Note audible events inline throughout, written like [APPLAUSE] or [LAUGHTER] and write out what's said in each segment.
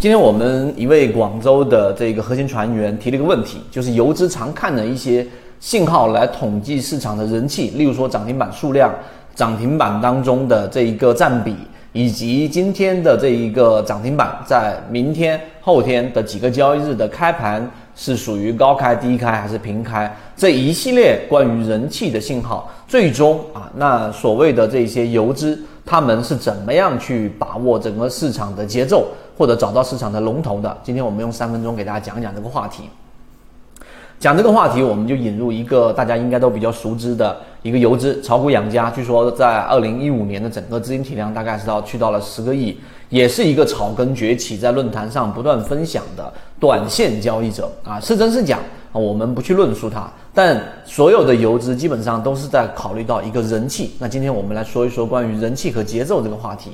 今天我们一位广州的这个核心船员提了一个问题，就是游资常看的一些信号来统计市场的人气，例如说涨停板数量、涨停板当中的这一个占比，以及今天的这一个涨停板在明天、后天的几个交易日的开盘是属于高开、低开还是平开，这一系列关于人气的信号，最终啊，那所谓的这些游资。他们是怎么样去把握整个市场的节奏，或者找到市场的龙头的？今天我们用三分钟给大家讲讲这个话题。讲这个话题，我们就引入一个大家应该都比较熟知的一个游资——炒股养家。据说在二零一五年的整个资金体量大概是到去到了十个亿，也是一个草根崛起，在论坛上不断分享的短线交易者啊，是真是假啊？我们不去论述它，但所有的游资基本上都是在考虑到一个人气。那今天我们来说一说关于人气和节奏这个话题。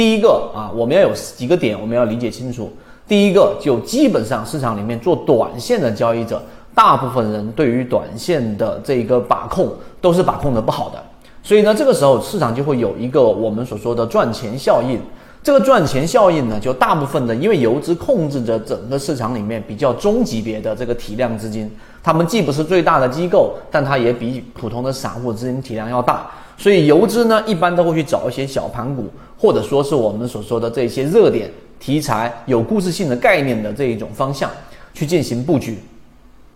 第一个啊，我们要有几个点，我们要理解清楚。第一个，就基本上市场里面做短线的交易者，大部分人对于短线的这个把控都是把控的不好的，所以呢，这个时候市场就会有一个我们所说的赚钱效应。这个赚钱效应呢，就大部分的，因为游资控制着整个市场里面比较中级别的这个体量资金，他们既不是最大的机构，但它也比普通的散户资金体量要大，所以游资呢一般都会去找一些小盘股，或者说是我们所说的这些热点题材、有故事性的概念的这一种方向去进行布局。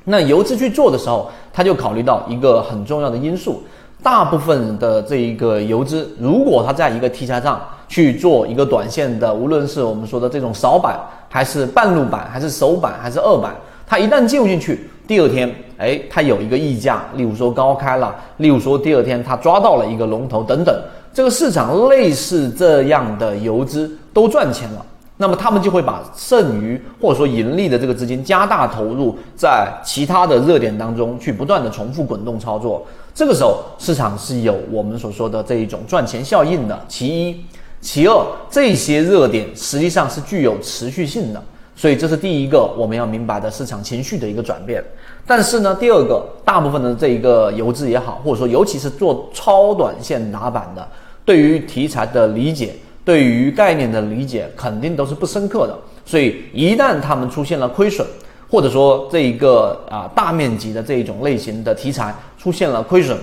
那游资去做的时候，他就考虑到一个很重要的因素，大部分的这一个游资，如果他在一个题材上。去做一个短线的，无论是我们说的这种扫板，还是半路板，还是首板，还是二板，它一旦进入进去，第二天，哎，它有一个溢价，例如说高开了，例如说第二天它抓到了一个龙头等等，这个市场类似这样的游资都赚钱了，那么他们就会把剩余或者说盈利的这个资金加大投入在其他的热点当中去不断的重复滚动操作，这个时候市场是有我们所说的这一种赚钱效应的，其一。其二，这些热点实际上是具有持续性的，所以这是第一个我们要明白的市场情绪的一个转变。但是呢，第二个，大部分的这一个游资也好，或者说尤其是做超短线打板的，对于题材的理解，对于概念的理解，肯定都是不深刻的。所以一旦他们出现了亏损，或者说这一个啊大面积的这一种类型的题材出现了亏损。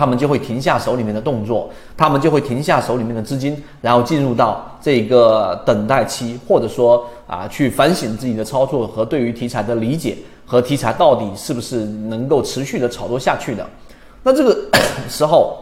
他们就会停下手里面的动作，他们就会停下手里面的资金，然后进入到这个等待期，或者说啊，去反省自己的操作和对于题材的理解和题材到底是不是能够持续的炒作下去的。那这个 [COUGHS] 时候，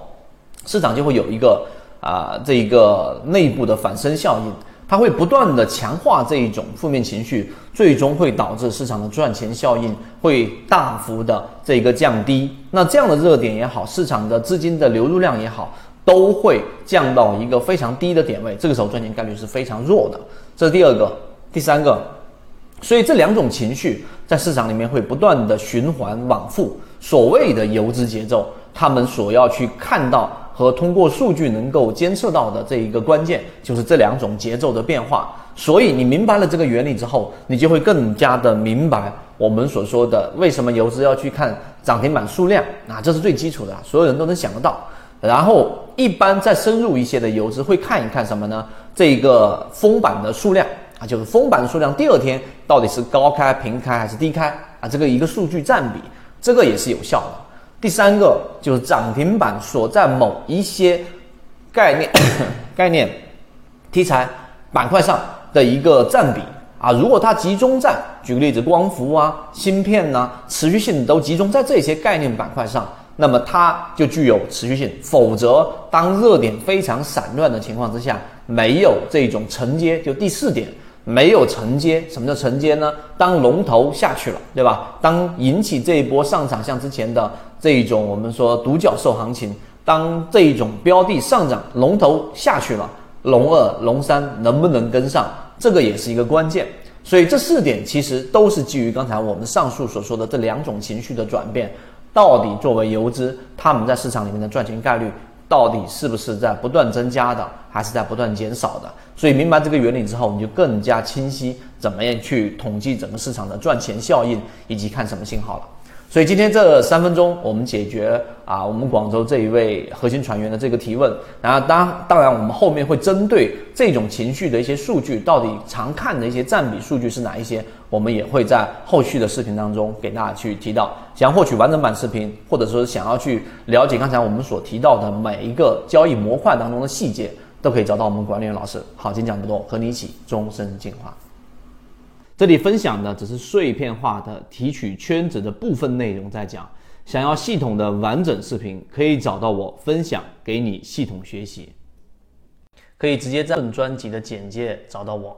市场就会有一个啊，这一个内部的反身效应。它会不断的强化这一种负面情绪，最终会导致市场的赚钱效应会大幅的这个降低。那这样的热点也好，市场的资金的流入量也好，都会降到一个非常低的点位。这个时候赚钱概率是非常弱的。这是第二个，第三个。所以这两种情绪在市场里面会不断的循环往复。所谓的游资节奏，他们所要去看到。和通过数据能够监测到的这一个关键，就是这两种节奏的变化。所以你明白了这个原理之后，你就会更加的明白我们所说的为什么游资要去看涨停板数量啊，这是最基础的，所有人都能想得到。然后一般再深入一些的游资会看一看什么呢？这个封板的数量啊，就是封板的数量，第二天到底是高开、平开还是低开啊？这个一个数据占比，这个也是有效的。第三个就是涨停板所在某一些概念、[COUGHS] 概念、题材板块上的一个占比啊，如果它集中在，举个例子，光伏啊、芯片呐，持续性都集中在这些概念板块上，那么它就具有持续性。否则，当热点非常散乱的情况之下，没有这种承接，就第四点。没有承接，什么叫承接呢？当龙头下去了，对吧？当引起这一波上涨，像之前的这一种我们说独角兽行情，当这一种标的上涨，龙头下去了，龙二、龙三能不能跟上？这个也是一个关键。所以这四点其实都是基于刚才我们上述所说的这两种情绪的转变，到底作为游资，他们在市场里面的赚钱概率。到底是不是在不断增加的，还是在不断减少的？所以明白这个原理之后，我们就更加清晰怎么样去统计整个市场的赚钱效应，以及看什么信号了。所以今天这三分钟，我们解决啊，我们广州这一位核心船员的这个提问。然后当当然，我们后面会针对这种情绪的一些数据，到底常看的一些占比数据是哪一些，我们也会在后续的视频当中给大家去提到。想获取完整版视频，或者说想要去了解刚才我们所提到的每一个交易模块当中的细节，都可以找到我们管理员老师。好，今天讲不多，和你一起终身进化。这里分享的只是碎片化的提取圈子的部分内容，在讲。想要系统的完整视频，可以找到我分享给你系统学习。可以直接在本专辑的简介找到我。